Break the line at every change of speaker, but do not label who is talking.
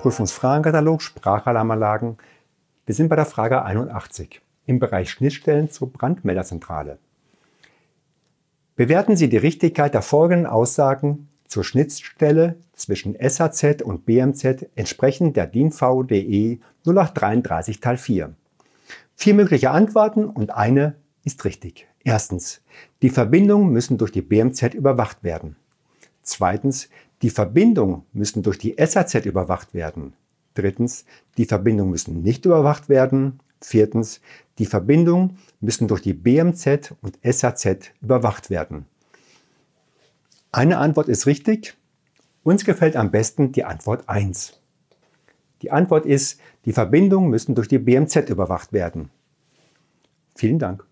Prüfungsfragenkatalog Sprachalarmanlagen. Wir sind bei der Frage 81 im Bereich Schnittstellen zur Brandmelderzentrale. Bewerten Sie die Richtigkeit der folgenden Aussagen zur Schnittstelle zwischen SAZ und BMZ entsprechend der DIN VDE 0833 Teil 4. Vier mögliche Antworten und eine ist richtig. Erstens, die Verbindungen müssen durch die BMZ überwacht werden. Zweitens, die Verbindungen müssen durch die SAZ überwacht werden. Drittens, die Verbindungen müssen nicht überwacht werden. Viertens, die Verbindungen müssen durch die BMZ und SAZ überwacht werden. Eine Antwort ist richtig. Uns gefällt am besten die Antwort 1. Die Antwort ist, die Verbindungen müssen durch die BMZ überwacht werden. Vielen Dank.